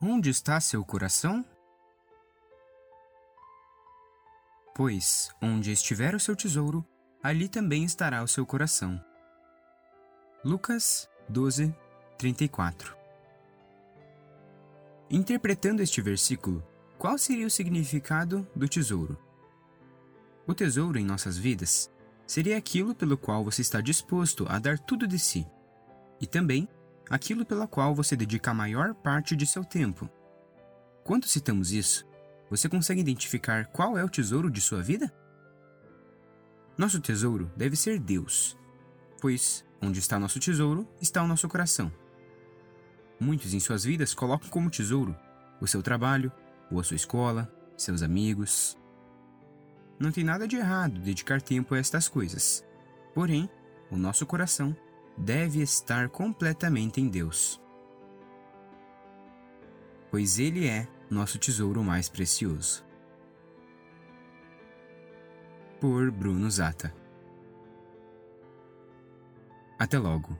Onde está seu coração? Pois, onde estiver o seu tesouro, ali também estará o seu coração. Lucas 12, 34 Interpretando este versículo, qual seria o significado do tesouro? O tesouro em nossas vidas seria aquilo pelo qual você está disposto a dar tudo de si, e também aquilo pela qual você dedica a maior parte de seu tempo. Quando citamos isso, você consegue identificar qual é o tesouro de sua vida? Nosso tesouro deve ser Deus, pois onde está nosso tesouro está o nosso coração. Muitos em suas vidas colocam como tesouro o seu trabalho, ou a sua escola, seus amigos. Não tem nada de errado dedicar tempo a estas coisas. Porém, o nosso coração deve estar completamente em Deus. Pois Ele é nosso tesouro mais precioso. Por Bruno Zata. Até logo.